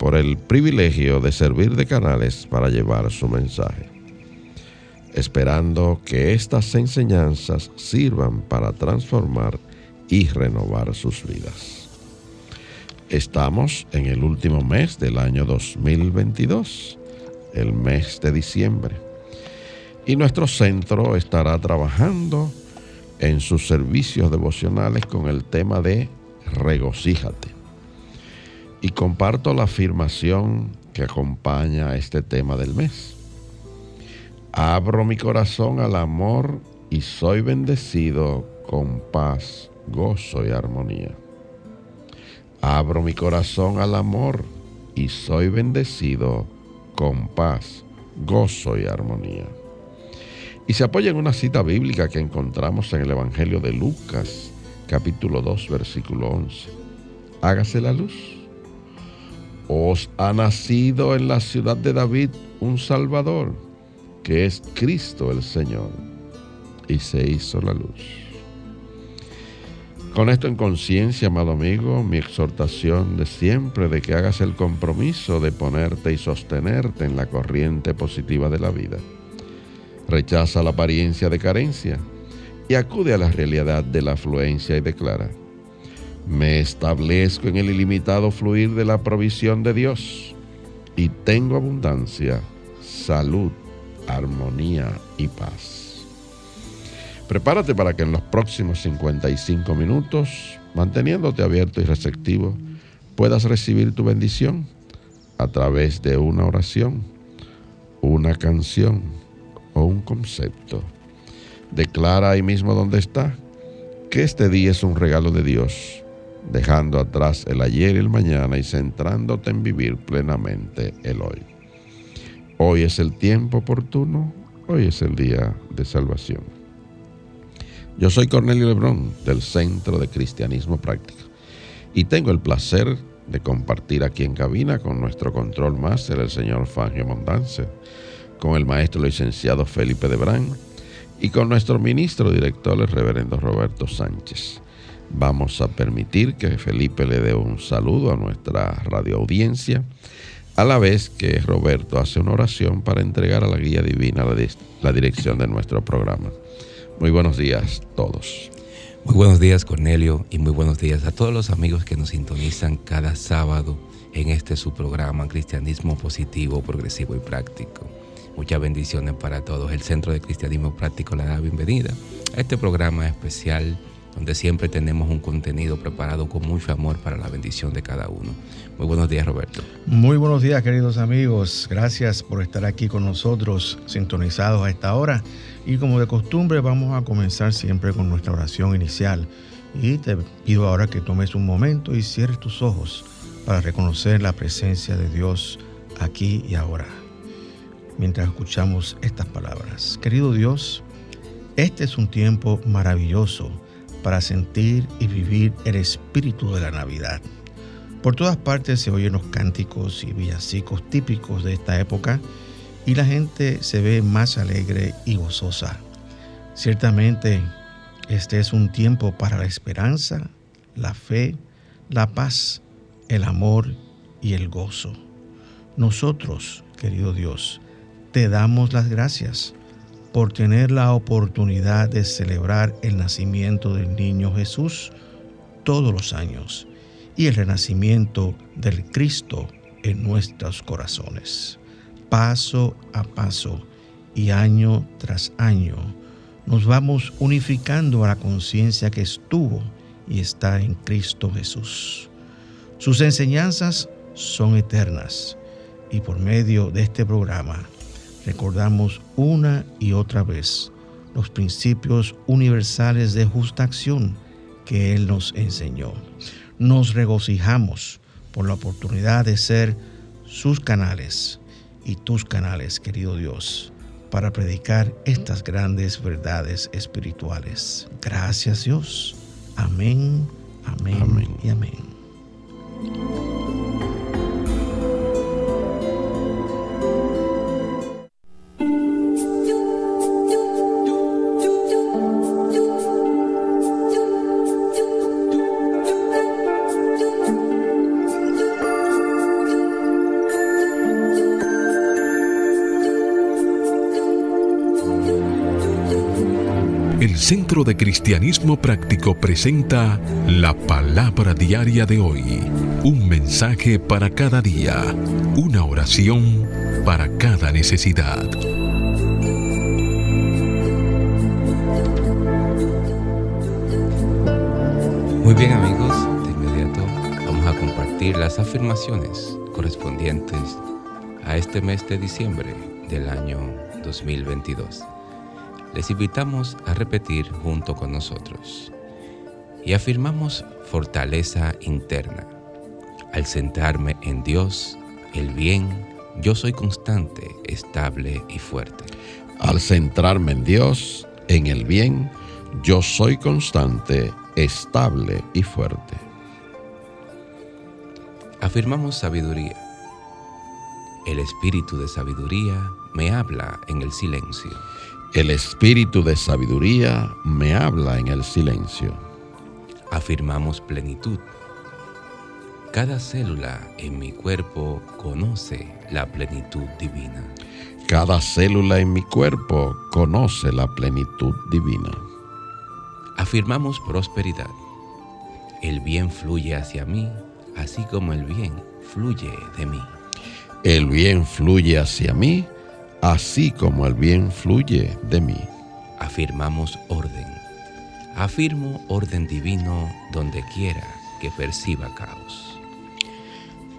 por el privilegio de servir de canales para llevar su mensaje, esperando que estas enseñanzas sirvan para transformar y renovar sus vidas. Estamos en el último mes del año 2022, el mes de diciembre, y nuestro centro estará trabajando en sus servicios devocionales con el tema de regocíjate y comparto la afirmación que acompaña a este tema del mes. Abro mi corazón al amor y soy bendecido con paz, gozo y armonía. Abro mi corazón al amor y soy bendecido con paz, gozo y armonía. Y se apoya en una cita bíblica que encontramos en el Evangelio de Lucas, capítulo 2, versículo 11. Hágase la luz os ha nacido en la ciudad de David un Salvador, que es Cristo el Señor. Y se hizo la luz. Con esto en conciencia, amado amigo, mi exhortación de siempre de que hagas el compromiso de ponerte y sostenerte en la corriente positiva de la vida. Rechaza la apariencia de carencia y acude a la realidad de la afluencia y declara, me establezco en el ilimitado fluir de la provisión de Dios y tengo abundancia, salud, armonía y paz. Prepárate para que en los próximos 55 minutos, manteniéndote abierto y receptivo, puedas recibir tu bendición a través de una oración, una canción o un concepto. Declara ahí mismo donde está que este día es un regalo de Dios dejando atrás el ayer y el mañana y centrándote en vivir plenamente el hoy. Hoy es el tiempo oportuno, hoy es el día de salvación. Yo soy Cornelio Lebrón del Centro de Cristianismo Práctico y tengo el placer de compartir aquí en cabina con nuestro control máster, el señor Fangio Mondance, con el maestro licenciado Felipe Debrán y con nuestro ministro director, el reverendo Roberto Sánchez. Vamos a permitir que Felipe le dé un saludo a nuestra radioaudiencia, a la vez que Roberto hace una oración para entregar a la guía divina la, dirección de nuestro programa. Muy buenos días a todos. Muy buenos días Cornelio y muy buenos días a todos los amigos que nos sintonizan cada sábado en este su programa Cristianismo Positivo, Progresivo y Práctico. Muchas bendiciones para todos. El Centro de Cristianismo Práctico le da bienvenida a este programa especial donde siempre tenemos un contenido preparado con mucho amor para la bendición de cada uno. Muy buenos días, Roberto. Muy buenos días, queridos amigos. Gracias por estar aquí con nosotros, sintonizados a esta hora. Y como de costumbre, vamos a comenzar siempre con nuestra oración inicial. Y te pido ahora que tomes un momento y cierres tus ojos para reconocer la presencia de Dios aquí y ahora. Mientras escuchamos estas palabras. Querido Dios, este es un tiempo maravilloso para sentir y vivir el espíritu de la Navidad. Por todas partes se oyen los cánticos y villancicos típicos de esta época y la gente se ve más alegre y gozosa. Ciertamente, este es un tiempo para la esperanza, la fe, la paz, el amor y el gozo. Nosotros, querido Dios, te damos las gracias por tener la oportunidad de celebrar el nacimiento del niño Jesús todos los años y el renacimiento del Cristo en nuestros corazones. Paso a paso y año tras año nos vamos unificando a la conciencia que estuvo y está en Cristo Jesús. Sus enseñanzas son eternas y por medio de este programa recordamos una y otra vez los principios universales de justa acción que Él nos enseñó. Nos regocijamos por la oportunidad de ser sus canales y tus canales, querido Dios, para predicar estas grandes verdades espirituales. Gracias Dios. Amén, amén, amén. y amén. Centro de Cristianismo Práctico presenta la palabra diaria de hoy. Un mensaje para cada día. Una oración para cada necesidad. Muy bien amigos, de inmediato vamos a compartir las afirmaciones correspondientes a este mes de diciembre del año 2022 les invitamos a repetir junto con nosotros. Y afirmamos fortaleza interna. Al centrarme en Dios, el bien, yo soy constante, estable y fuerte. Al centrarme en Dios, en el bien, yo soy constante, estable y fuerte. Afirmamos sabiduría. El espíritu de sabiduría me habla en el silencio. El espíritu de sabiduría me habla en el silencio. Afirmamos plenitud. Cada célula en mi cuerpo conoce la plenitud divina. Cada célula en mi cuerpo conoce la plenitud divina. Afirmamos prosperidad. El bien fluye hacia mí, así como el bien fluye de mí. El bien fluye hacia mí, así como el bien fluye de mí. Afirmamos orden. Afirmo orden divino donde quiera que perciba caos.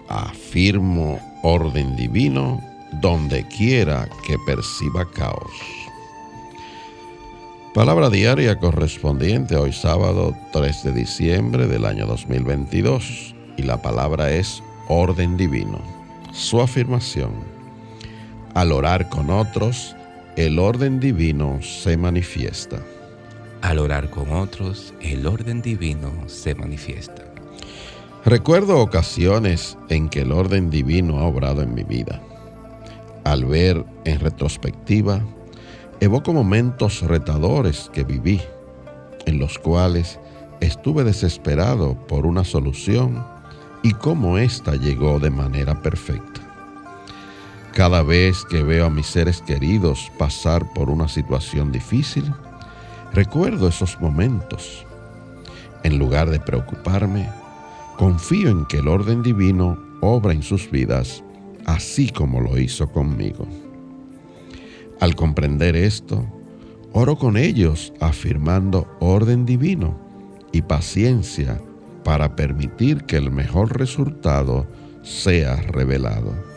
Afirmo orden divino donde quiera que perciba caos. Palabra diaria correspondiente hoy sábado 3 de diciembre del año 2022 y la palabra es orden divino. Su afirmación al orar con otros, el orden divino se manifiesta. Al orar con otros, el orden divino se manifiesta. Recuerdo ocasiones en que el orden divino ha obrado en mi vida. Al ver en retrospectiva, evoco momentos retadores que viví, en los cuales estuve desesperado por una solución y cómo ésta llegó de manera perfecta. Cada vez que veo a mis seres queridos pasar por una situación difícil, recuerdo esos momentos. En lugar de preocuparme, confío en que el orden divino obra en sus vidas, así como lo hizo conmigo. Al comprender esto, oro con ellos afirmando orden divino y paciencia para permitir que el mejor resultado sea revelado.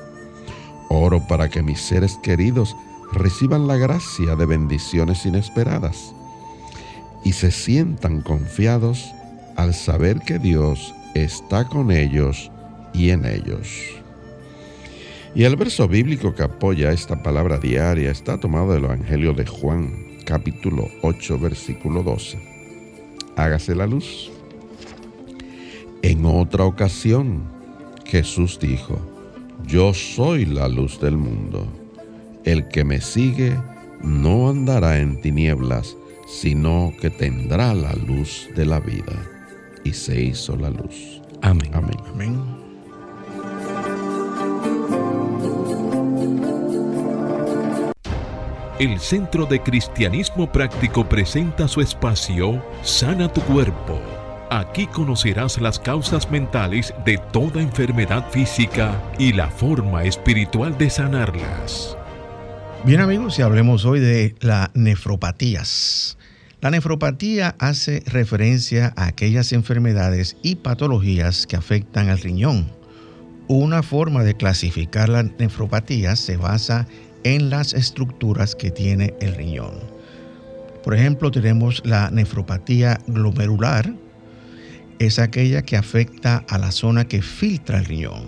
Oro para que mis seres queridos reciban la gracia de bendiciones inesperadas y se sientan confiados al saber que Dios está con ellos y en ellos. Y el verso bíblico que apoya esta palabra diaria está tomado del Evangelio de Juan, capítulo 8, versículo 12. Hágase la luz. En otra ocasión, Jesús dijo, yo soy la luz del mundo. El que me sigue no andará en tinieblas, sino que tendrá la luz de la vida. Y se hizo la luz. Amén. Amén. Amén. el Centro de Cristianismo Práctico presenta su espacio Sana tu Cuerpo. Aquí conocerás las causas mentales de toda enfermedad física y la forma espiritual de sanarlas. Bien amigos, y hablemos hoy de las nefropatías. La nefropatía hace referencia a aquellas enfermedades y patologías que afectan al riñón. Una forma de clasificar la nefropatía se basa en las estructuras que tiene el riñón. Por ejemplo, tenemos la nefropatía glomerular, es aquella que afecta a la zona que filtra el riñón.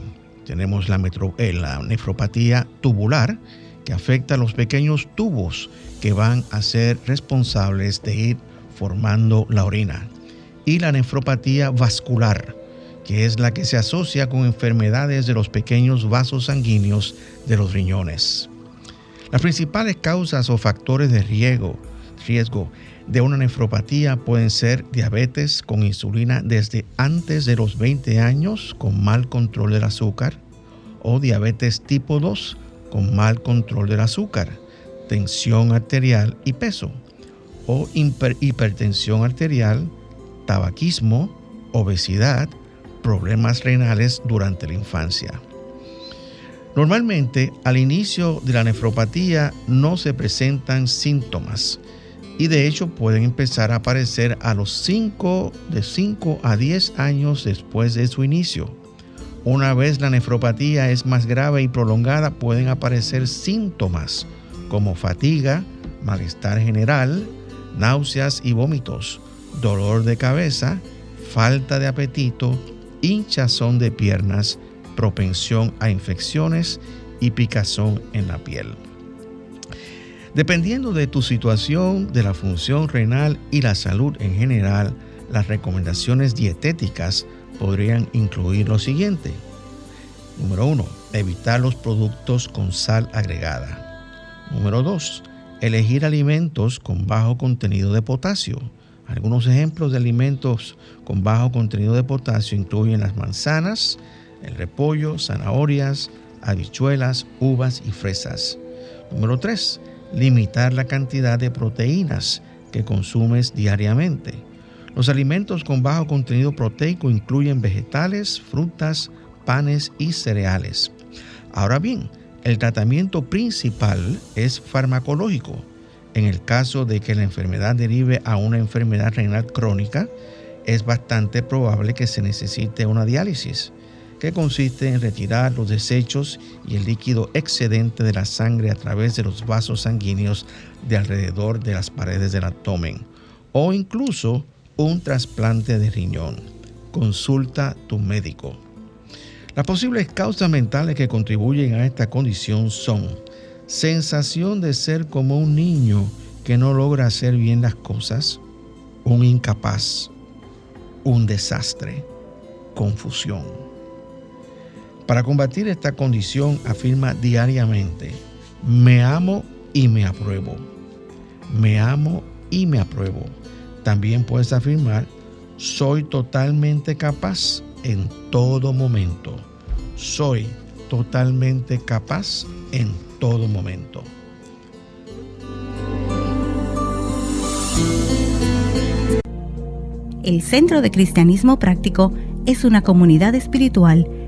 Tenemos la, eh, nefropatía tubular, que afecta a los pequeños tubos que van a ser responsables de ir formando la orina. Y la nefropatía vascular, que es la que se asocia con enfermedades de los pequeños vasos sanguíneos de los riñones. Las principales causas o factores de riesgo, riesgo de una nefropatía pueden ser diabetes con insulina desde antes de los 20 años con mal control del azúcar o diabetes tipo 2 con mal control del azúcar, tensión arterial y peso o hipertensión arterial, tabaquismo, obesidad, problemas renales durante la infancia. Normalmente, al inicio de la nefropatía no se presentan síntomas y de hecho pueden empezar a aparecer a los 5 de 5 a 10 años después de su inicio. Una vez la nefropatía es más grave y prolongada, pueden aparecer síntomas como fatiga, malestar general, náuseas y vómitos, dolor de cabeza, falta de apetito, hinchazón de piernas, propensión a infecciones y picazón en la piel. Dependiendo de tu situación, de la función renal y la salud en general, las recomendaciones dietéticas podrían incluir lo siguiente. Número 1. Evitar los productos con sal agregada. Número 2. Elegir alimentos con bajo contenido de potasio. Algunos ejemplos de alimentos con bajo contenido de potasio incluyen las manzanas, el repollo, zanahorias, habichuelas, uvas y fresas. Número 3. Limitar la cantidad de proteínas que consumes diariamente. Los alimentos con bajo contenido proteico incluyen vegetales, frutas, panes y cereales. Ahora bien, el tratamiento principal es farmacológico. En el caso de que la enfermedad derive a una enfermedad renal crónica, es bastante probable que se necesite una diálisis que consiste en retirar los desechos y el líquido excedente de la sangre a través de los vasos sanguíneos de alrededor de las paredes del abdomen, o incluso un trasplante de riñón. Consulta tu médico. Las posibles causas mentales que contribuyen a esta condición son sensación de ser como un niño que no logra hacer bien las cosas, un incapaz, un desastre, confusión para combatir esta condición afirma diariamente, me amo y me apruebo. Me amo y me apruebo. También puedes afirmar, soy totalmente capaz en todo momento. Soy totalmente capaz en todo momento. El Centro de Cristianismo Práctico es una comunidad espiritual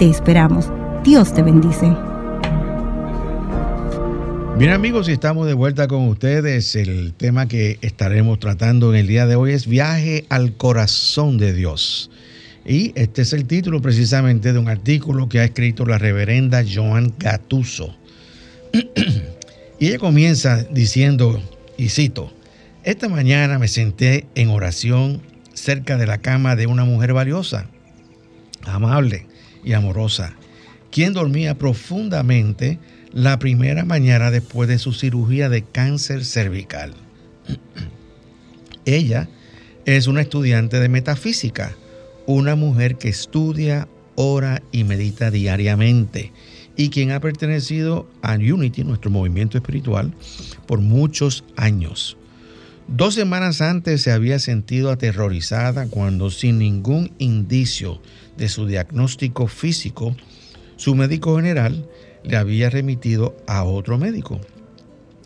Te esperamos. Dios te bendice. Bien amigos, estamos de vuelta con ustedes. El tema que estaremos tratando en el día de hoy es Viaje al Corazón de Dios. Y este es el título precisamente de un artículo que ha escrito la reverenda Joan Gatuso. y ella comienza diciendo, y cito, esta mañana me senté en oración cerca de la cama de una mujer valiosa, amable, y amorosa, quien dormía profundamente la primera mañana después de su cirugía de cáncer cervical. Ella es una estudiante de metafísica, una mujer que estudia, ora y medita diariamente y quien ha pertenecido a Unity, nuestro movimiento espiritual, por muchos años. Dos semanas antes se había sentido aterrorizada cuando sin ningún indicio de su diagnóstico físico, su médico general le había remitido a otro médico,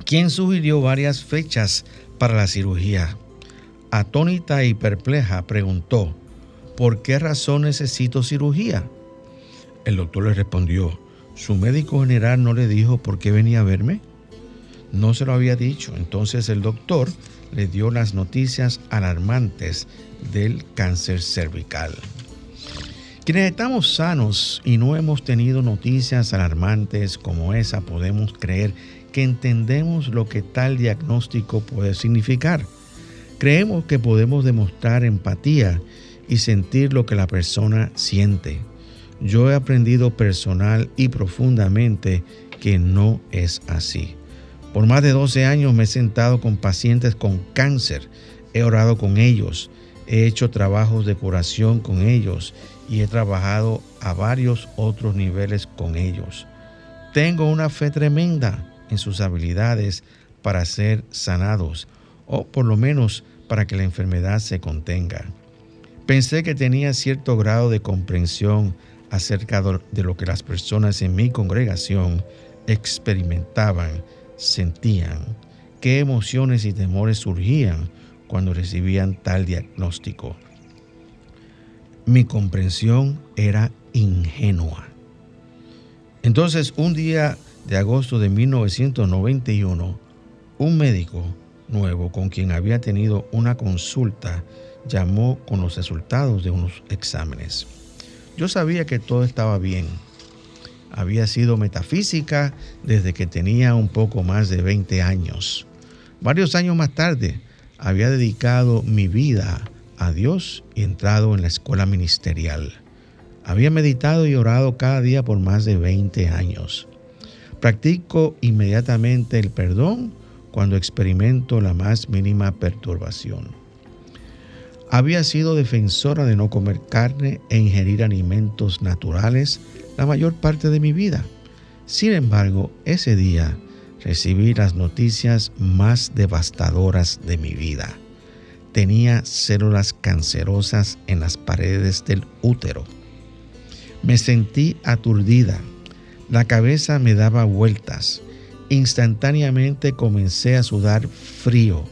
quien sugirió varias fechas para la cirugía. Atónita y perpleja preguntó, ¿por qué razón necesito cirugía? El doctor le respondió, ¿su médico general no le dijo por qué venía a verme? No se lo había dicho. Entonces el doctor le dio las noticias alarmantes del cáncer cervical. Quienes estamos sanos y no hemos tenido noticias alarmantes como esa, podemos creer que entendemos lo que tal diagnóstico puede significar. Creemos que podemos demostrar empatía y sentir lo que la persona siente. Yo he aprendido personal y profundamente que no es así. Por más de 12 años me he sentado con pacientes con cáncer, he orado con ellos, he hecho trabajos de curación con ellos y he trabajado a varios otros niveles con ellos. Tengo una fe tremenda en sus habilidades para ser sanados o por lo menos para que la enfermedad se contenga. Pensé que tenía cierto grado de comprensión acerca de lo que las personas en mi congregación experimentaban, sentían, qué emociones y temores surgían cuando recibían tal diagnóstico. Mi comprensión era ingenua. Entonces, un día de agosto de 1991, un médico nuevo con quien había tenido una consulta llamó con los resultados de unos exámenes. Yo sabía que todo estaba bien. Había sido metafísica desde que tenía un poco más de 20 años. Varios años más tarde, había dedicado mi vida a Dios y entrado en la escuela ministerial. Había meditado y orado cada día por más de 20 años. Practico inmediatamente el perdón cuando experimento la más mínima perturbación. Había sido defensora de no comer carne e ingerir alimentos naturales la mayor parte de mi vida. Sin embargo, ese día recibí las noticias más devastadoras de mi vida tenía células cancerosas en las paredes del útero. Me sentí aturdida. La cabeza me daba vueltas. Instantáneamente comencé a sudar frío.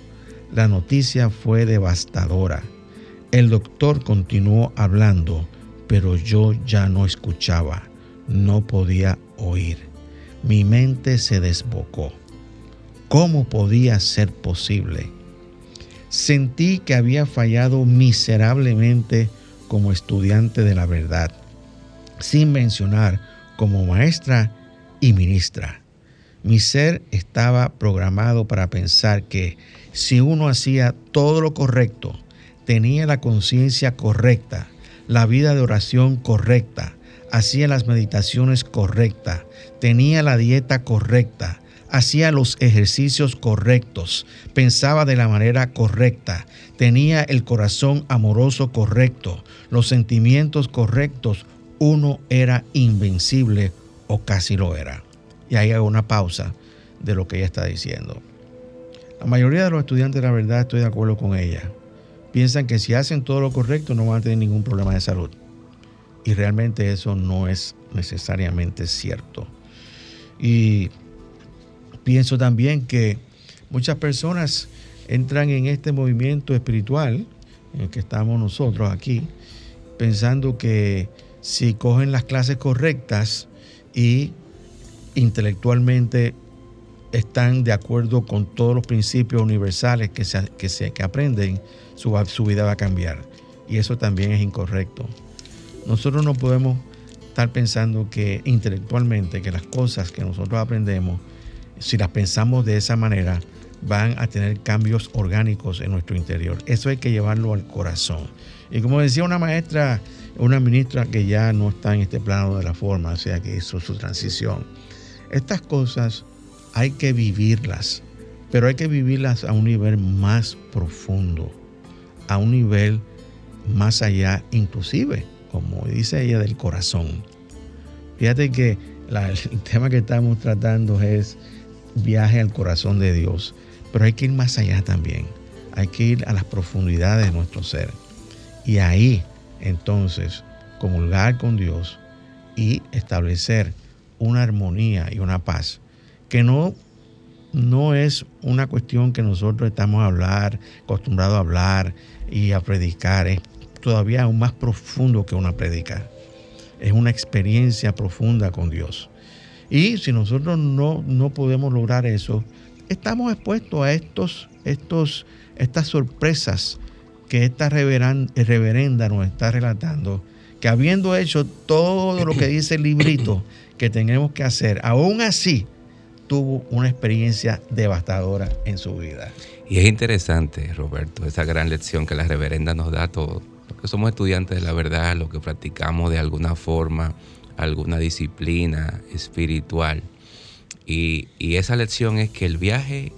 La noticia fue devastadora. El doctor continuó hablando, pero yo ya no escuchaba. No podía oír. Mi mente se desbocó. ¿Cómo podía ser posible? Sentí que había fallado miserablemente como estudiante de la verdad, sin mencionar como maestra y ministra. Mi ser estaba programado para pensar que si uno hacía todo lo correcto, tenía la conciencia correcta, la vida de oración correcta, hacía las meditaciones correctas, tenía la dieta correcta, hacía los ejercicios correctos, pensaba de la manera correcta, tenía el corazón amoroso correcto, los sentimientos correctos, uno era invencible o casi lo era. Y ahí hago una pausa de lo que ella está diciendo. La mayoría de los estudiantes, la verdad, estoy de acuerdo con ella. Piensan que si hacen todo lo correcto no van a tener ningún problema de salud. Y realmente eso no es necesariamente cierto. Y Pienso también que muchas personas entran en este movimiento espiritual en el que estamos nosotros aquí, pensando que si cogen las clases correctas y intelectualmente están de acuerdo con todos los principios universales que se, que se que aprenden, su, su vida va a cambiar. Y eso también es incorrecto. Nosotros no podemos estar pensando que intelectualmente que las cosas que nosotros aprendemos si las pensamos de esa manera, van a tener cambios orgánicos en nuestro interior. Eso hay que llevarlo al corazón. Y como decía una maestra, una ministra que ya no está en este plano de la forma, o sea que hizo su transición, Estas cosas hay que vivirlas, pero hay que vivirlas a un nivel más profundo, a un nivel más allá, inclusive, como dice ella, del corazón. Fíjate que el tema que estamos tratando es viaje al corazón de Dios, pero hay que ir más allá también. Hay que ir a las profundidades de nuestro ser. Y ahí, entonces, comulgar con Dios y establecer una armonía y una paz que no, no es una cuestión que nosotros estamos a hablar, acostumbrados a hablar y a predicar, es todavía aún más profundo que una predica. Es una experiencia profunda con Dios. Y si nosotros no, no podemos lograr eso, estamos expuestos a estos, estos, estas sorpresas que esta reverenda nos está relatando, que habiendo hecho todo lo que dice el librito que tenemos que hacer, aún así tuvo una experiencia devastadora en su vida. Y es interesante, Roberto, esa gran lección que la reverenda nos da a todos, que somos estudiantes de la verdad, lo que practicamos de alguna forma, alguna disciplina espiritual. Y, esa lección es que el viaje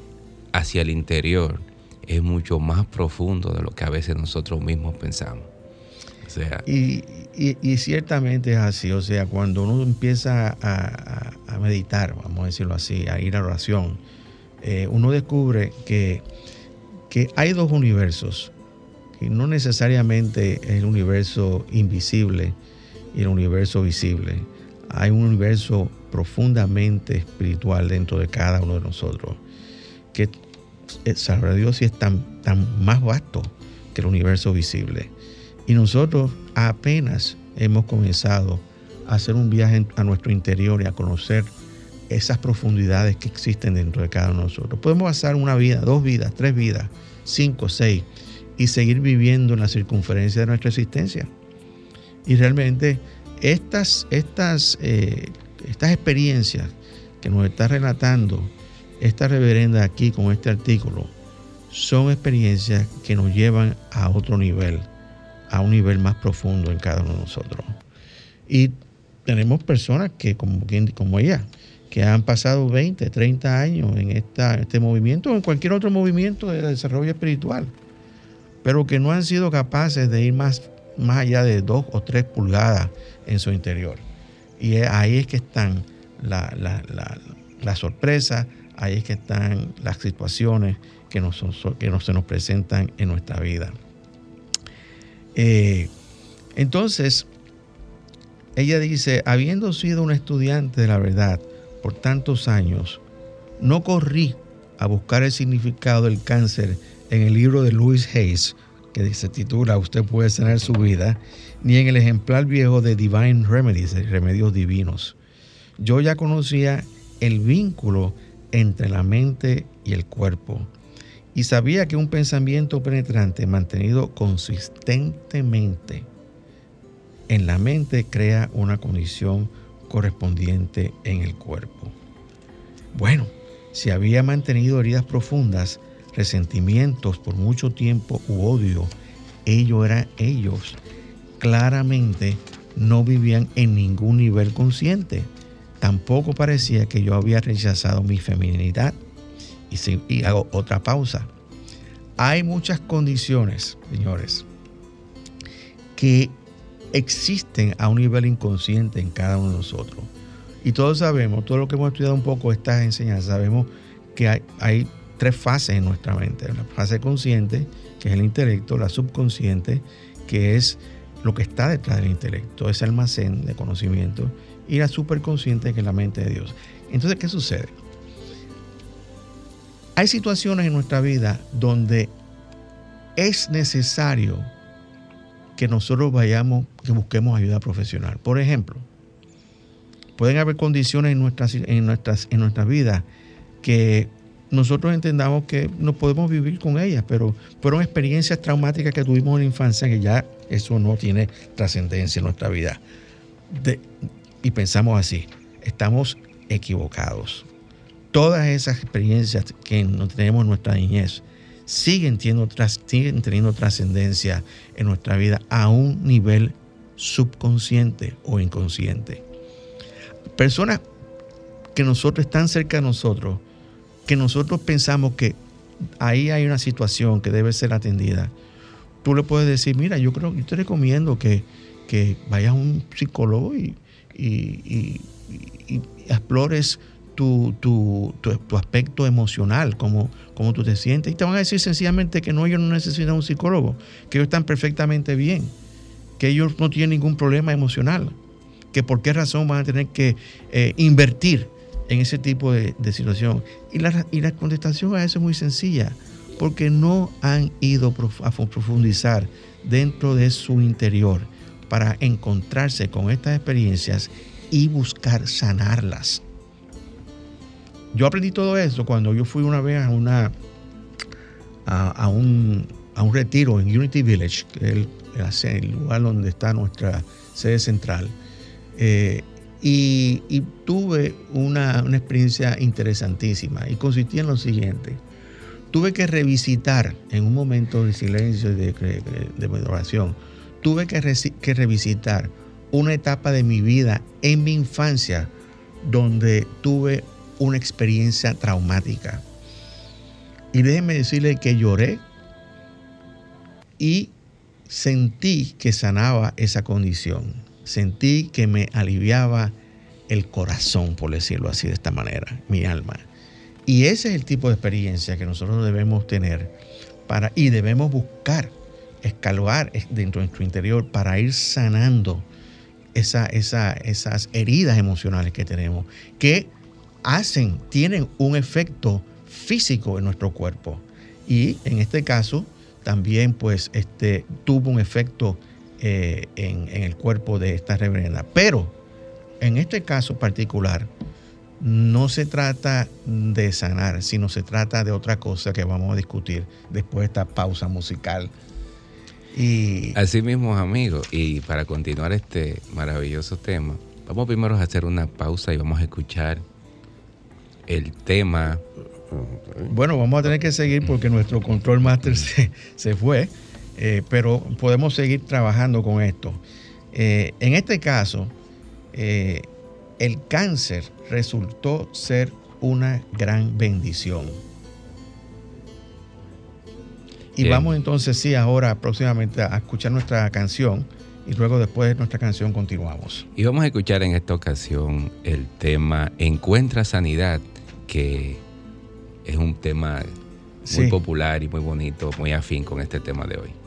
hacia el interior es mucho más profundo de lo que a veces nosotros mismos pensamos. O sea, y, ciertamente es así, o sea, cuando uno empieza a, meditar, vamos a decirlo así, a ir a oración, eh, uno descubre que, que hay dos universos, no necesariamente es el universo invisible, y el universo visible. Hay un universo profundamente espiritual dentro de cada uno de nosotros, que eh, sabrá Dios si es tan, tan más vasto que el universo visible. Y nosotros apenas hemos comenzado a hacer un viaje a nuestro interior y a conocer esas profundidades que existen dentro de cada uno de nosotros. Podemos pasar una vida, dos vidas, tres vidas, cinco, seis, y seguir viviendo en la circunferencia de nuestra existencia. Y realmente estas, estas, eh, estas experiencias que nos está relatando esta reverenda aquí con este artículo son experiencias que nos llevan a otro nivel, a un nivel más profundo en cada uno de nosotros. Y tenemos personas que, como, como ella, que han pasado 20, 30 años en esta, este movimiento o en cualquier otro movimiento de desarrollo espiritual, pero que no han sido capaces de ir más más allá de dos o tres pulgadas en su interior. Y ahí es que están la, la, sorpresa, ahí es que están las situaciones que, nos, que se nos presentan en nuestra vida. Eh, entonces, ella dice, habiendo sido un estudiante de la verdad por tantos años, no corrí a buscar el significado del cáncer en el libro de Louis Hayes, que se titula Usted puede sanar su vida, ni en el ejemplar viejo de Divine Remedies, Remedios Divinos. Yo ya conocía el vínculo entre la mente y el cuerpo y sabía que un pensamiento penetrante mantenido consistentemente en la mente crea una condición correspondiente en el cuerpo. Bueno, si había mantenido heridas profundas, resentimientos por mucho tiempo u odio, ellos eran ellos. Claramente no vivían en ningún nivel consciente. Tampoco parecía que yo había rechazado mi feminidad. Y, y hago otra pausa. Hay muchas condiciones, señores, que existen a un nivel inconsciente en cada uno de nosotros. Y todos sabemos, todo lo que hemos estudiado un poco estas enseñanzas, sabemos que hay, hay tres fases en nuestra mente. La fase consciente, que es el intelecto, la subconsciente, que es lo que está detrás del intelecto, ese almacén de conocimiento, y la superconsciente, que es la mente de Dios. Entonces, ¿qué sucede? Hay situaciones en nuestra vida donde es necesario que nosotros vayamos, que busquemos ayuda profesional. Por ejemplo, pueden haber condiciones en nuestras, en nuestras, en nuestras vidas que nosotros entendamos que no podemos vivir con ellas, pero fueron experiencias traumáticas que tuvimos en la infancia que ya eso no tiene trascendencia en nuestra vida. y pensamos así, estamos equivocados. Todas esas experiencias que no tenemos en nuestra niñez siguen teniendo, siguen teniendo trascendencia en nuestra vida a un nivel subconsciente o inconsciente. Personas que nosotros están cerca de nosotros, que nosotros pensamos que ahí hay una situación que debe ser atendida, tú le puedes decir, mira, yo creo, yo te recomiendo que, que vayas a un psicólogo y, y, explores tu, tu, tu, aspecto emocional, cómo, cómo tú te sientes. Y te van a decir sencillamente que no, ellos no necesitan un psicólogo, que ellos están perfectamente bien, que ellos no tienen ningún problema emocional, que por qué razón van a tener que eh, invertir en ese tipo de, situación. Y la, y la contestación a eso es muy sencilla, porque no han ido a profundizar dentro de su interior para encontrarse con estas experiencias y buscar sanarlas. Yo aprendí todo esto cuando yo fui una vez a una a, un, retiro en Unity Village, que es el, lugar donde está nuestra sede central. Eh, y, tuve una, experiencia interesantísima y consistía en lo siguiente. Tuve que revisitar en un momento de silencio y de, de, oración, tuve que, que revisitar una etapa de mi vida en mi infancia donde tuve una experiencia traumática. Y déjenme decirle que lloré y sentí que sanaba esa condición sentí que me aliviaba el corazón, por decirlo así de esta manera, mi alma. Y ese es el tipo de experiencia que nosotros debemos tener para, y debemos buscar, escalar dentro de nuestro interior para ir sanando esa, esas heridas emocionales que tenemos, que hacen, tienen un efecto físico en nuestro cuerpo. Y en este caso, también pues este, tuvo un efecto eh, en, el cuerpo de esta reverenda. Pero en este caso particular, no se trata de sanar, sino se trata de otra cosa que vamos a discutir después de esta pausa musical. Y... Así mismo, amigos, y para continuar este maravilloso tema, vamos primero a hacer una pausa y vamos a escuchar el tema. Bueno, vamos a tener que seguir porque nuestro control master se, se fue. Eh, pero podemos seguir trabajando con esto. Eh, en este caso, eh, el cáncer resultó ser una gran bendición. Y vamos entonces, sí, ahora próximamente a escuchar nuestra canción y luego después de nuestra canción continuamos. Y vamos a escuchar en esta ocasión el tema Encuentra Sanidad, que es un tema muy popular y muy bonito, muy afín con este tema de hoy.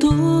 Presentamos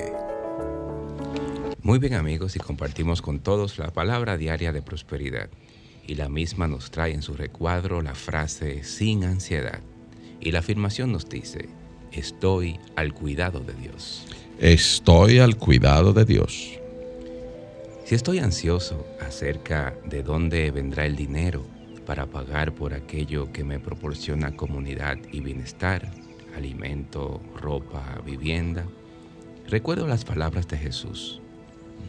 Muy bien amigos y compartimos con todos la palabra diaria de prosperidad y la misma nos trae en su recuadro la frase sin ansiedad y la afirmación nos dice, estoy al cuidado de Dios. Estoy al cuidado de Dios. Si estoy ansioso acerca de dónde vendrá el dinero para pagar por aquello que me proporciona comunidad y bienestar, alimento, ropa, vivienda, recuerdo las palabras de Jesús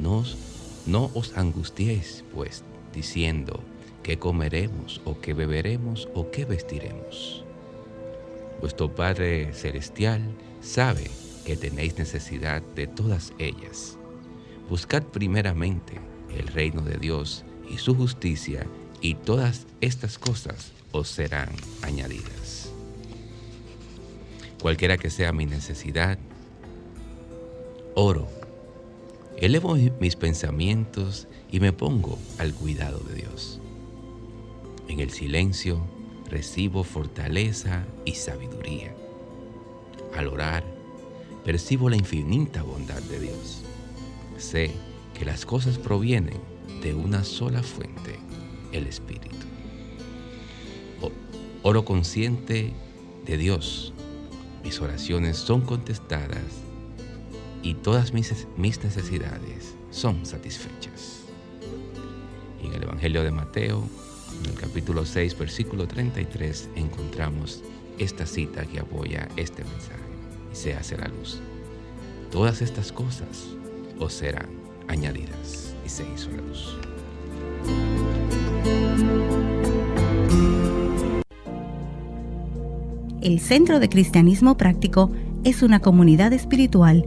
no, os angustiéis, pues, diciendo, ¿qué comeremos o qué beberemos o qué vestiremos? Vuestro Padre Celestial sabe que tenéis necesidad de todas ellas. Buscad primeramente el reino de Dios y su justicia, y todas estas cosas os serán añadidas. Cualquiera que sea mi necesidad, oro Elevo mis pensamientos y me pongo al cuidado de Dios. En el silencio recibo fortaleza y sabiduría. Al orar, percibo la infinita bondad de Dios. Sé que las cosas provienen de una sola fuente, el Espíritu. Oro consciente de Dios. Mis oraciones son contestadas y todas mis, necesidades son satisfechas. en el Evangelio de Mateo, en el capítulo 6, versículo 33, encontramos esta cita que apoya este mensaje y se hace la luz. Todas estas cosas os serán añadidas y se hizo la luz. El Centro de Cristianismo Práctico es una comunidad espiritual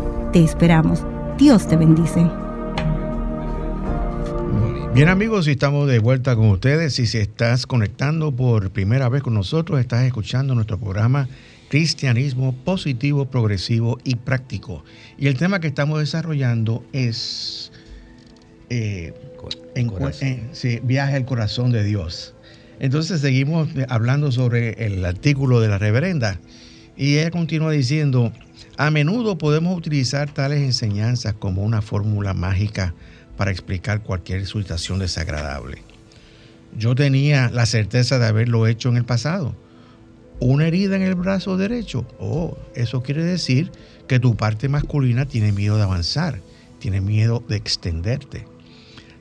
Te esperamos. Dios te bendice. Bien amigos, estamos de vuelta con ustedes y si estás conectando por primera vez con nosotros, estás escuchando nuestro programa Cristianismo Positivo, Progresivo y Práctico. Y el tema que estamos desarrollando es eh, Viaje al Corazón de Dios. Entonces seguimos hablando sobre el artículo de la reverenda y ella continúa diciendo, a menudo podemos utilizar tales enseñanzas como una fórmula mágica para explicar cualquier situación desagradable. Yo tenía la certeza de haberlo hecho en el pasado. Una herida en el brazo derecho. Oh, eso quiere decir que tu parte masculina tiene miedo de avanzar, tiene miedo de extenderte.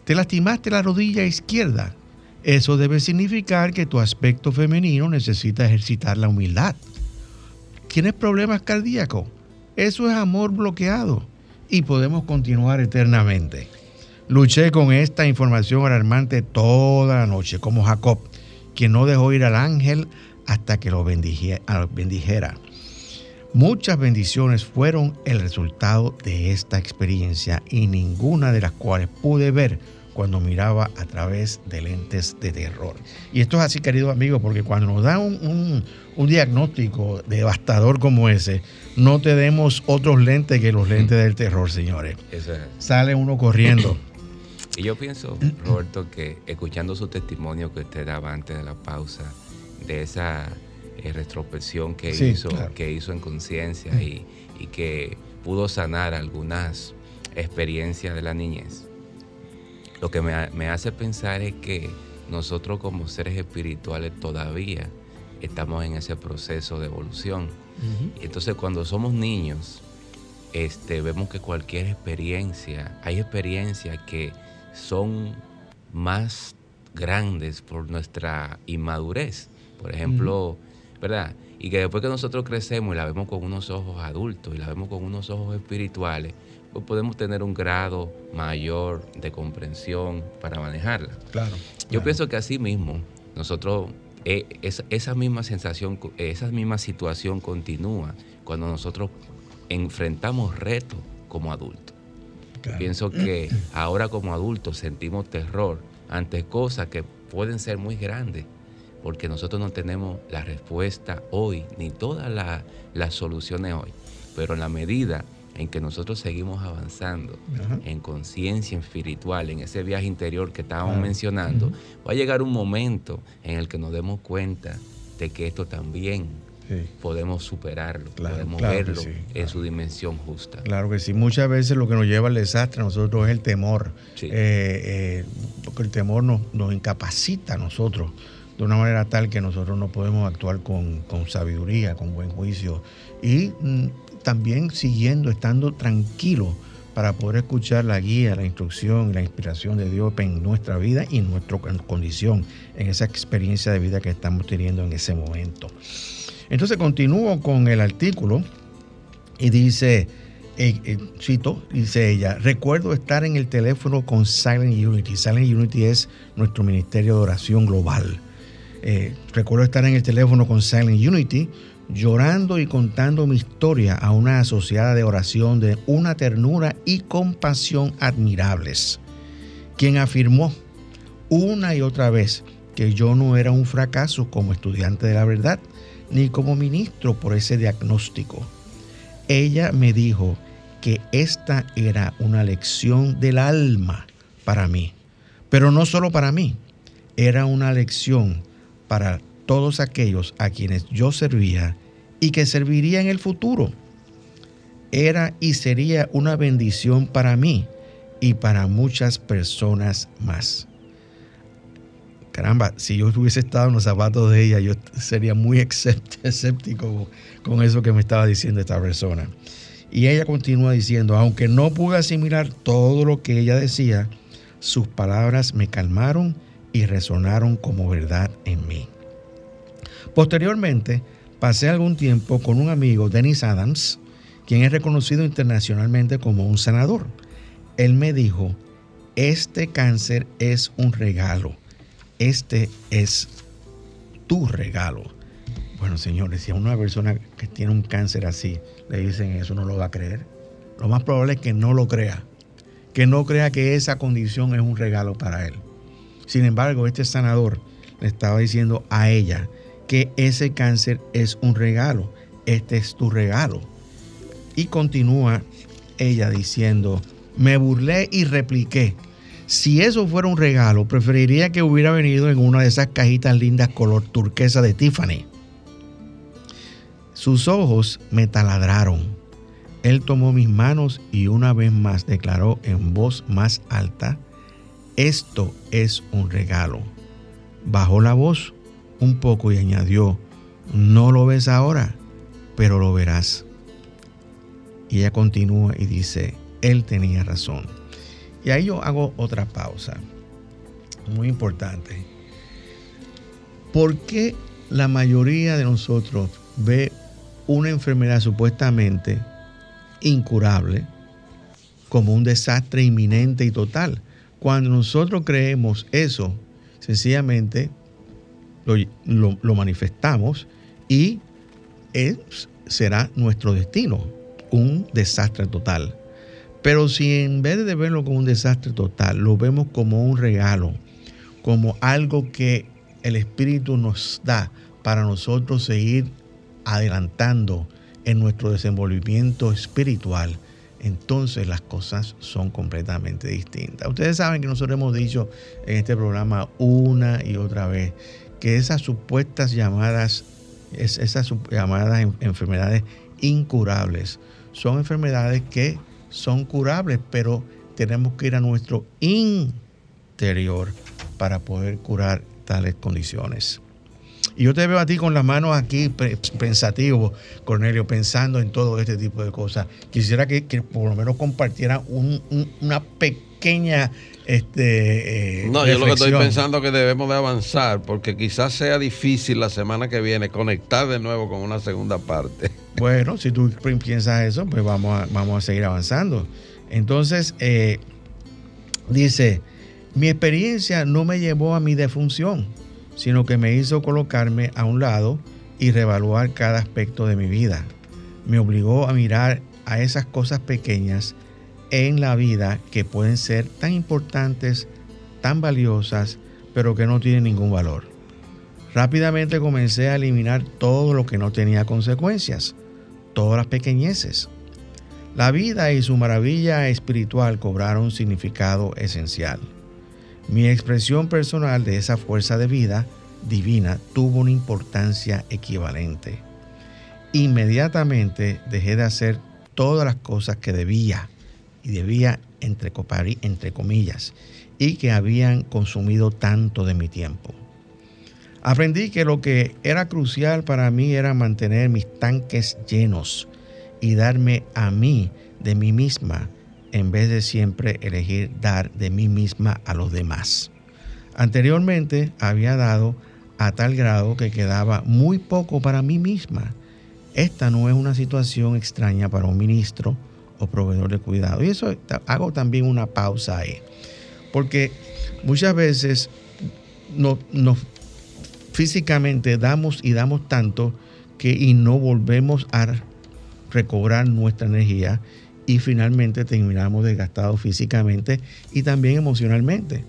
Te lastimaste la rodilla izquierda. Eso debe significar que tu aspecto femenino necesita ejercitar la humildad ¿Tienes problemas cardíacos? Eso es amor bloqueado y podemos continuar eternamente. Luché con esta información alarmante toda la noche, como Jacob, quien no dejó ir al ángel hasta que lo bendijera. Muchas bendiciones fueron el resultado de esta experiencia y ninguna de las cuales pude ver cuando miraba a través de lentes de terror. Y esto es así, queridos amigos, porque cuando nos dan un, diagnóstico devastador como ese, no tenemos otros lentes que los lentes del terror, señores. Sale uno corriendo. Y yo pienso, Roberto, que escuchando su testimonio que usted daba antes de la pausa, de esa eh, retrospección que, hizo, que hizo en conciencia y, que pudo sanar algunas experiencias de la niñez. Lo que me, hace pensar es que nosotros como seres espirituales todavía estamos en ese proceso de evolución. Entonces cuando somos niños, este, vemos que cualquier experiencia, hay experiencias que son más grandes por nuestra inmadurez. Por ejemplo, ¿verdad? Y que después que nosotros crecemos y la vemos con unos ojos adultos y la vemos con unos ojos espirituales, pues podemos tener un grado mayor de comprensión para manejarla. Claro. Yo pienso que así mismo, nosotros, eh, esa, misma sensación, esa misma situación continúa cuando nosotros enfrentamos retos como adultos. Pienso que ahora como adultos sentimos terror ante cosas que pueden ser muy grandes porque nosotros no tenemos la respuesta hoy, ni todas las soluciones hoy, pero en la medida en que nosotros seguimos avanzando en conciencia espiritual, en ese viaje interior que estábamos mencionando, va a llegar un momento en el que nos demos cuenta de que esto también podemos superarlo, podemos verlo en su dimensión justa. Claro que sí, muchas veces lo que nos lleva al desastre a nosotros es el temor, eh, eh, porque el temor nos, nos incapacita a nosotros de una manera tal que nosotros no podemos actuar con, sabiduría, con buen juicio. Y mm, también siguiendo, estando tranquilos para poder escuchar la guía, la instrucción y la inspiración de Dios en nuestra vida y en nuestra condición, en esa experiencia de vida que estamos teniendo en ese momento. Entonces continúo con el artículo y dice, eh, eh, cito, dice ella, recuerdo estar en el teléfono con Silent Unity. Silent Unity es nuestro ministerio de oración global eh, recuerdo estar en el teléfono con Silent Unity, llorando y contando mi historia a una asociada de oración de una ternura y compasión admirables, quien afirmó una y otra vez que yo no era un fracaso como estudiante de la verdad, ni como ministro por ese diagnóstico. Ella me dijo que esta era una lección del alma para mí, pero no solo para mí, era una lección para todos aquellos a quienes yo servía y que serviría en el futuro. Era y sería una bendición para mí y para muchas personas más. Caramba, si yo hubiese estado en los zapatos de ella, yo sería muy escéptico con eso que me estaba diciendo esta persona. Y ella continúa diciendo, aunque no pude asimilar todo lo que ella decía, sus palabras me calmaron y resonaron como verdad en mí. Posteriormente, pasé algún tiempo con un amigo, Dennis Adams, quien es reconocido internacionalmente como un sanador. Él me dijo, este cáncer es un regalo, este es tu regalo. Bueno, señores, si a una persona que tiene un cáncer así le dicen eso, no lo va a creer. Lo más probable es que no lo crea, que no crea que esa condición es un regalo para él. Sin embargo, este sanador le estaba diciendo a ella que ese cáncer es un regalo, este es tu regalo. Y continúa ella diciendo, me burlé y repliqué, si eso fuera un regalo, preferiría que hubiera venido en una de esas cajitas lindas color turquesa de Tiffany. Sus ojos me taladraron. Él tomó mis manos y una vez más declaró en voz más alta, esto es un regalo. Bajó la voz un poco y añadió, no lo ves ahora, pero lo verás. Y ella continúa y dice, él tenía razón. Y ahí yo hago otra pausa, muy importante. ¿Por qué la mayoría de nosotros ve una enfermedad supuestamente incurable como un desastre inminente y total. Cuando nosotros creemos eso, sencillamente lo, manifestamos y será nuestro destino, un desastre total. Pero si en vez de verlo como un desastre total, lo vemos como un regalo, como algo que el Espíritu nos da para nosotros seguir adelantando en nuestro desenvolvimiento espiritual, entonces las cosas son completamente distintas. Ustedes saben que nosotros hemos dicho en este programa una y otra vez que esas supuestas llamadas, esas llamadas enfermedades incurables, son enfermedades que son curables, pero tenemos que ir a nuestro interior para poder curar tales condiciones. Y yo te veo a ti con las manos aquí pensativo, Cornelio, pensando en todo este tipo de cosas. Quisiera que, por lo menos compartiera una pequeña... Este, eh, no, yo lo que estoy pensando es que debemos de avanzar, porque quizás sea difícil la semana que viene conectar de nuevo con una segunda parte. Bueno, si tú piensas eso, pues vamos a, vamos a seguir avanzando. Entonces, eh, dice, mi experiencia no me llevó a mi defunción sino que me hizo colocarme a un lado y reevaluar cada aspecto de mi vida. Me obligó a mirar a esas cosas pequeñas en la vida que pueden ser tan importantes, tan valiosas, pero que no tienen ningún valor. Rápidamente comencé a eliminar todo lo que no tenía consecuencias, todas las pequeñeces. La vida y su maravilla espiritual cobraron significado esencial. Mi expresión personal de esa fuerza de vida divina tuvo una importancia equivalente. Inmediatamente dejé de hacer todas las cosas que debía, y debía entre, entre comillas, y que habían consumido tanto de mi tiempo. Aprendí que lo que era crucial para mí era mantener mis tanques llenos y darme a mí de mí misma en vez de siempre elegir dar de mí misma a los demás. Anteriormente había dado a tal grado que quedaba muy poco para mí misma. Esta no es una situación extraña para un ministro o proveedor de cuidado. Y eso hago también una pausa ahí. Porque muchas veces no, físicamente damos y damos tanto que y no volvemos a recobrar nuestra energía y finalmente terminamos desgastados físicamente y también emocionalmente.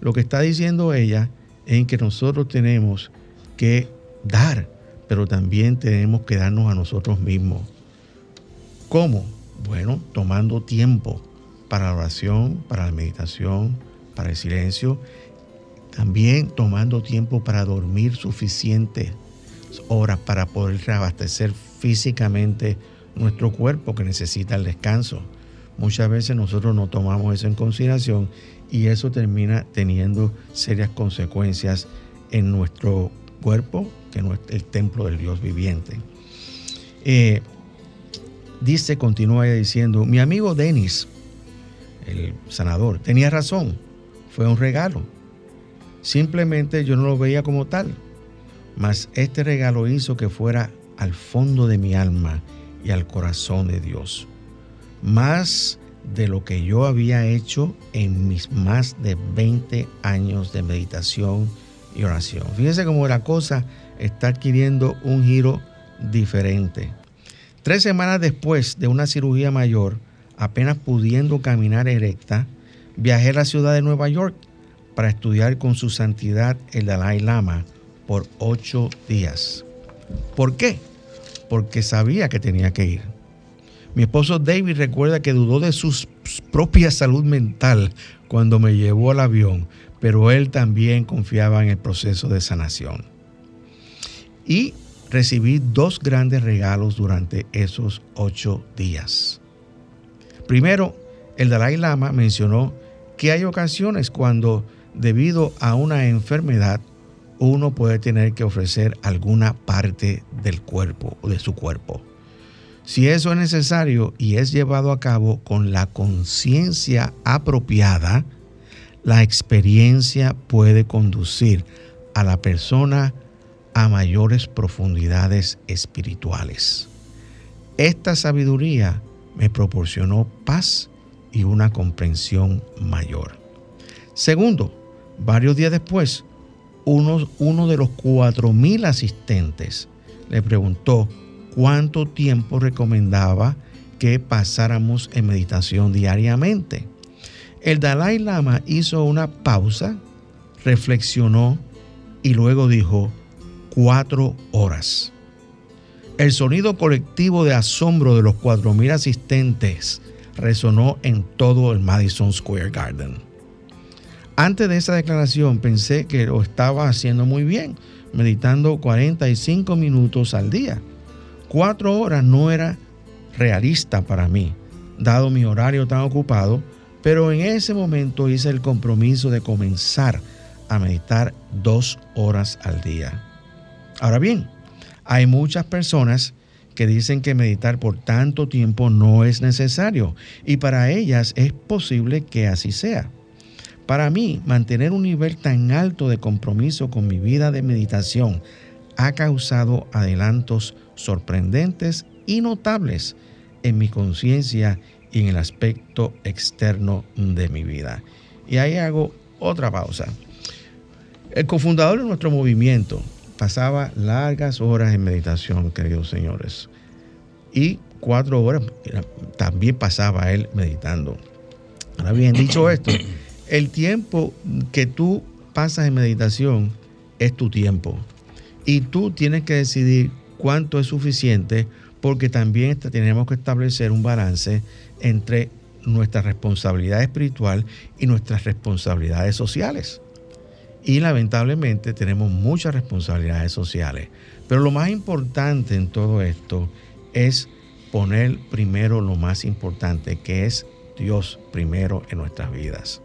Lo que está diciendo ella es que nosotros tenemos que dar, pero también tenemos que darnos a nosotros mismos. ¿Cómo? Bueno, tomando tiempo para la oración, para la meditación, para el silencio, también tomando tiempo para dormir suficientes horas para poder reabastecer físicamente nuestro cuerpo que necesita el descanso. Muchas veces nosotros no tomamos eso en consideración y eso termina teniendo serias consecuencias en nuestro cuerpo, que es el templo del Dios viviente. Eh, dice, continúa diciendo, mi amigo Denis, el sanador, tenía razón, fue un regalo. Simplemente yo no lo veía como tal, mas este regalo hizo que fuera al fondo de mi alma y al corazón de Dios. Más de lo que yo había hecho en mis más de 20 años de meditación y oración. Fíjense cómo la cosa está adquiriendo un giro diferente. Tres semanas después de una cirugía mayor, apenas pudiendo caminar erecta, viajé a la ciudad de Nueva York para estudiar con su santidad el Dalai Lama por ocho días. ¿Por qué? porque sabía que tenía que ir. Mi esposo David recuerda que dudó de su propia salud mental cuando me llevó al avión, pero él también confiaba en el proceso de sanación. Y recibí dos grandes regalos durante esos ocho días. Primero, el Dalai Lama mencionó que hay ocasiones cuando, debido a una enfermedad, uno puede tener que ofrecer alguna parte del cuerpo o de su cuerpo. Si eso es necesario y es llevado a cabo con la conciencia apropiada, la experiencia puede conducir a la persona a mayores profundidades espirituales. Esta sabiduría me proporcionó paz y una comprensión mayor. Segundo, varios días después, uno, uno de los cuatro mil asistentes le preguntó cuánto tiempo recomendaba que pasáramos en meditación diariamente. El Dalai Lama hizo una pausa, reflexionó y luego dijo cuatro horas. El sonido colectivo de asombro de los cuatro mil asistentes resonó en todo el Madison Square Garden. Antes de esa declaración pensé que lo estaba haciendo muy bien, meditando 45 minutos al día. Cuatro horas no era realista para mí, dado mi horario tan ocupado, pero en ese momento hice el compromiso de comenzar a meditar dos horas al día. Ahora bien, hay muchas personas que dicen que meditar por tanto tiempo no es necesario y para ellas es posible que así sea. Para mí, mantener un nivel tan alto de compromiso con mi vida de meditación ha causado adelantos sorprendentes y notables en mi conciencia y en el aspecto externo de mi vida. Y ahí hago otra pausa. El cofundador de nuestro movimiento pasaba largas horas en meditación, queridos señores. Y cuatro horas también pasaba él meditando. Ahora bien, dicho esto, el tiempo que tú pasas en meditación es tu tiempo. Y tú tienes que decidir cuánto es suficiente porque también tenemos que establecer un balance entre nuestra responsabilidad espiritual y nuestras responsabilidades sociales. Y lamentablemente tenemos muchas responsabilidades sociales. Pero lo más importante en todo esto es poner primero lo más importante, que es Dios primero en nuestras vidas.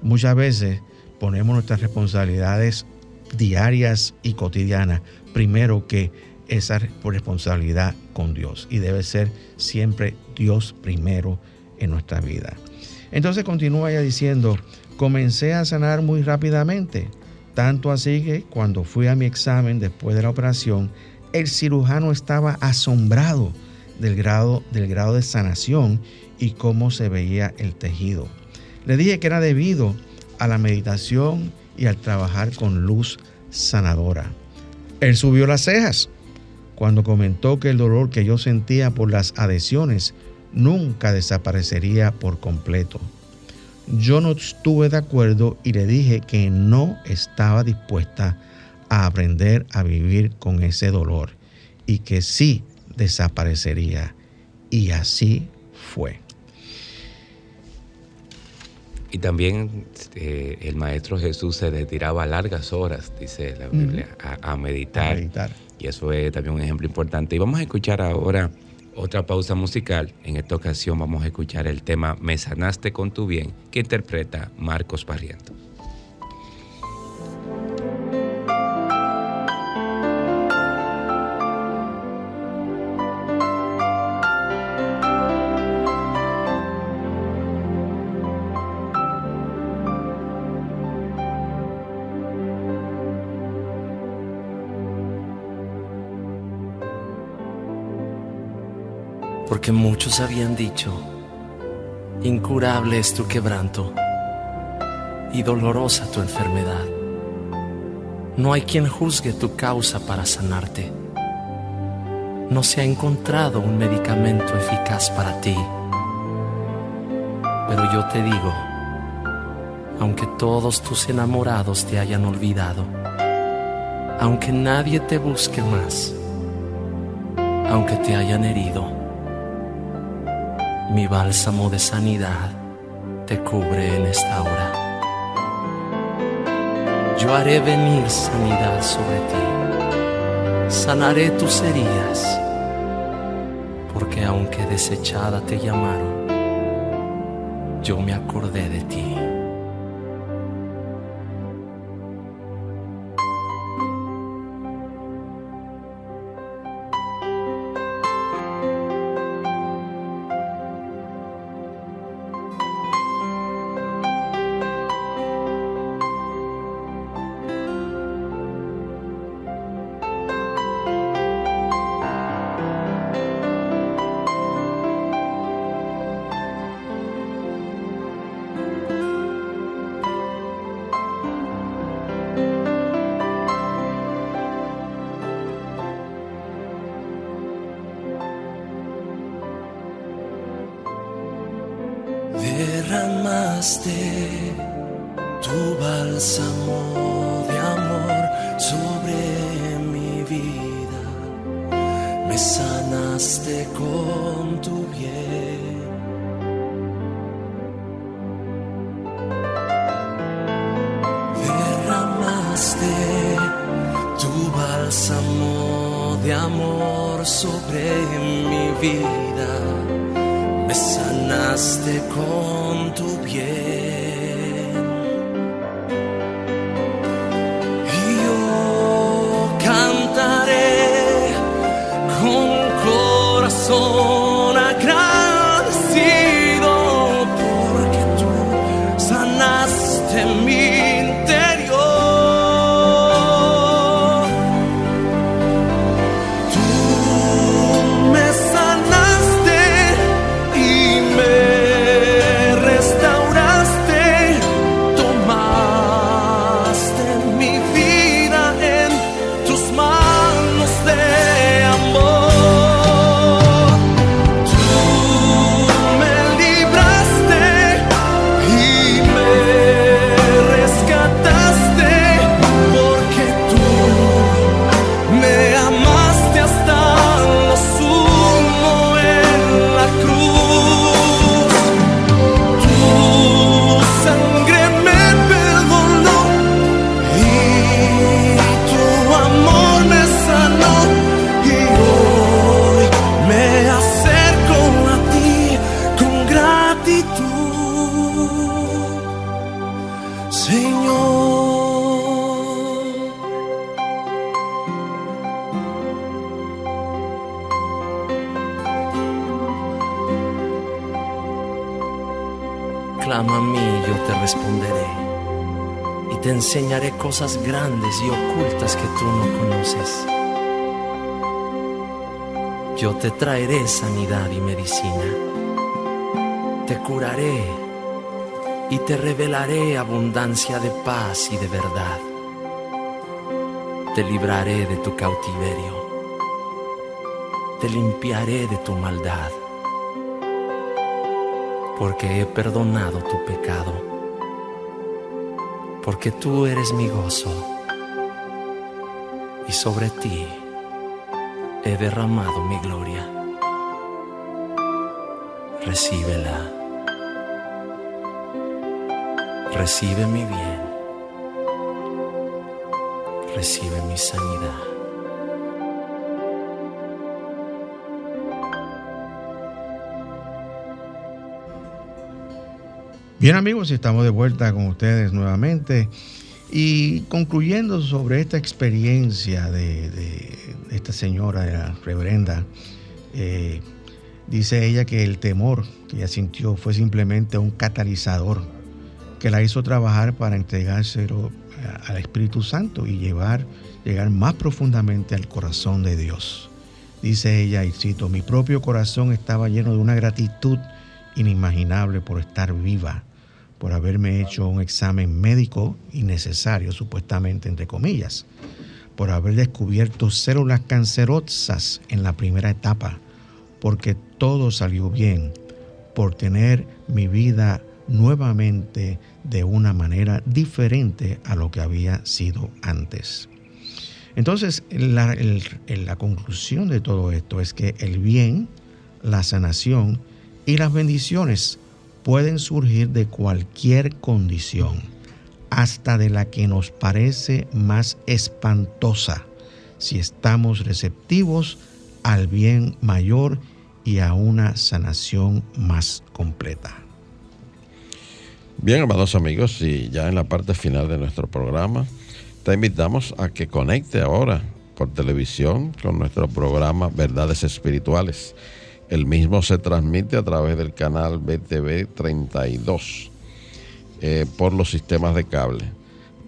Muchas veces ponemos nuestras responsabilidades diarias y cotidianas primero que esa responsabilidad con Dios y debe ser siempre Dios primero en nuestra vida. Entonces continúa ya diciendo, comencé a sanar muy rápidamente, tanto así que cuando fui a mi examen después de la operación, el cirujano estaba asombrado del grado, del grado de sanación y cómo se veía el tejido. Le dije que era debido a la meditación y al trabajar con luz sanadora. Él subió las cejas cuando comentó que el dolor que yo sentía por las adhesiones nunca desaparecería por completo. Yo no estuve de acuerdo y le dije que no estaba dispuesta a aprender a vivir con ese dolor y que sí desaparecería. Y así fue. Y también eh, el Maestro Jesús se retiraba largas horas, dice la Biblia, a, meditar. Y eso es también un ejemplo importante. Y vamos a escuchar ahora otra pausa musical. En esta ocasión vamos a escuchar el tema Me sanaste con tu bien, que interpreta Marcos Barriento. Porque muchos habían dicho, incurable es tu quebranto y dolorosa tu enfermedad. No hay quien juzgue tu causa para sanarte. No se ha encontrado un medicamento eficaz para ti. Pero yo te digo, aunque todos tus enamorados te hayan olvidado, aunque nadie te busque más, aunque te hayan herido, mi bálsamo de sanidad te cubre en esta hora. Yo haré venir sanidad sobre ti, sanaré tus heridas, porque aunque desechada te llamaron, yo me acordé de ti. Derramaste tu bálsamo de amor sobre mi vida, me sanaste con tu bien. Derramaste tu bálsamo de amor sobre mi vida me sanaste con cosas grandes y ocultas que tú no conoces. Yo te traeré sanidad y medicina. Te curaré y te revelaré abundancia de paz y de verdad. Te libraré de tu cautiverio. Te limpiaré de tu maldad porque he perdonado tu pecado, porque tú eres mi gozo, y sobre ti he derramado mi gloria. Recíbela, recibe mi bien, recibe mi sanidad. Bien amigos, estamos de vuelta con ustedes nuevamente y concluyendo sobre esta experiencia de, esta señora, de la reverenda, eh, dice ella que el temor que ella sintió fue simplemente un catalizador que la hizo trabajar para entregárselo al Espíritu Santo y llevar, llegar más profundamente al corazón de Dios. Dice ella, y cito, mi propio corazón estaba lleno de una gratitud inimaginable por estar viva por haberme hecho un examen médico innecesario, supuestamente, entre comillas, por haber descubierto células cancerosas en la primera etapa, porque todo salió bien, por tener mi vida nuevamente de una manera diferente a lo que había sido antes. Entonces, la, la conclusión de todo esto es que el bien, la sanación y las bendiciones pueden surgir de cualquier condición, hasta de la que nos parece más espantosa, si estamos receptivos al bien mayor y a una sanación más completa. Bien, amados amigos, y ya en la parte final de nuestro programa, te invitamos a que conecte ahora por televisión con nuestro programa Verdades Espirituales. El mismo se transmite a través del canal BTV 32 eh, por los sistemas de cable.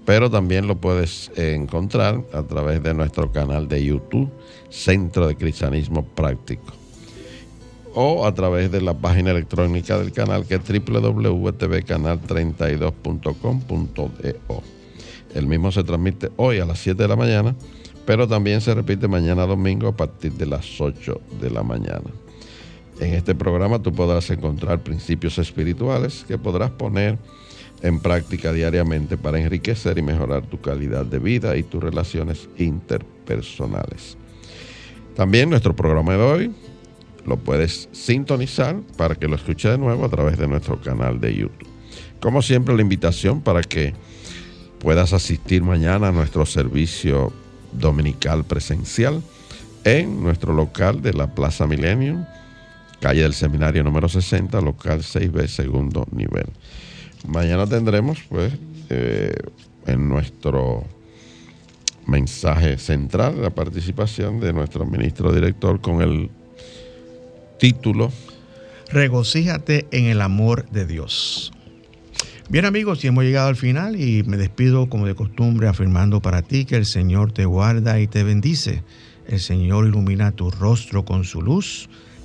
Pero también lo puedes eh, encontrar a través de nuestro canal de YouTube, Centro de Cristianismo Práctico. O a través de la página electrónica del canal que es www.tvcanal32.com.do. El mismo se transmite hoy a las 7 de la mañana, pero también se repite mañana domingo a partir de las 8 de la mañana. En este programa tú podrás encontrar principios espirituales que podrás poner en práctica diariamente para enriquecer y mejorar tu calidad de vida y tus relaciones interpersonales. También nuestro programa de hoy lo puedes sintonizar para que lo escuches de nuevo a través de nuestro canal de YouTube. Como siempre, la invitación para que puedas asistir mañana a nuestro servicio dominical presencial en nuestro local de la Plaza Millennium, calle del Seminario número 60, local 6B, segundo nivel. Mañana tendremos, pues, eh, en nuestro mensaje central la participación de nuestro ministro director con el título Regocíjate en el amor de Dios. Bien amigos, y hemos llegado al final y me despido como de costumbre afirmando para ti que el Señor te guarda y te bendice. El Señor ilumina tu rostro con su luz,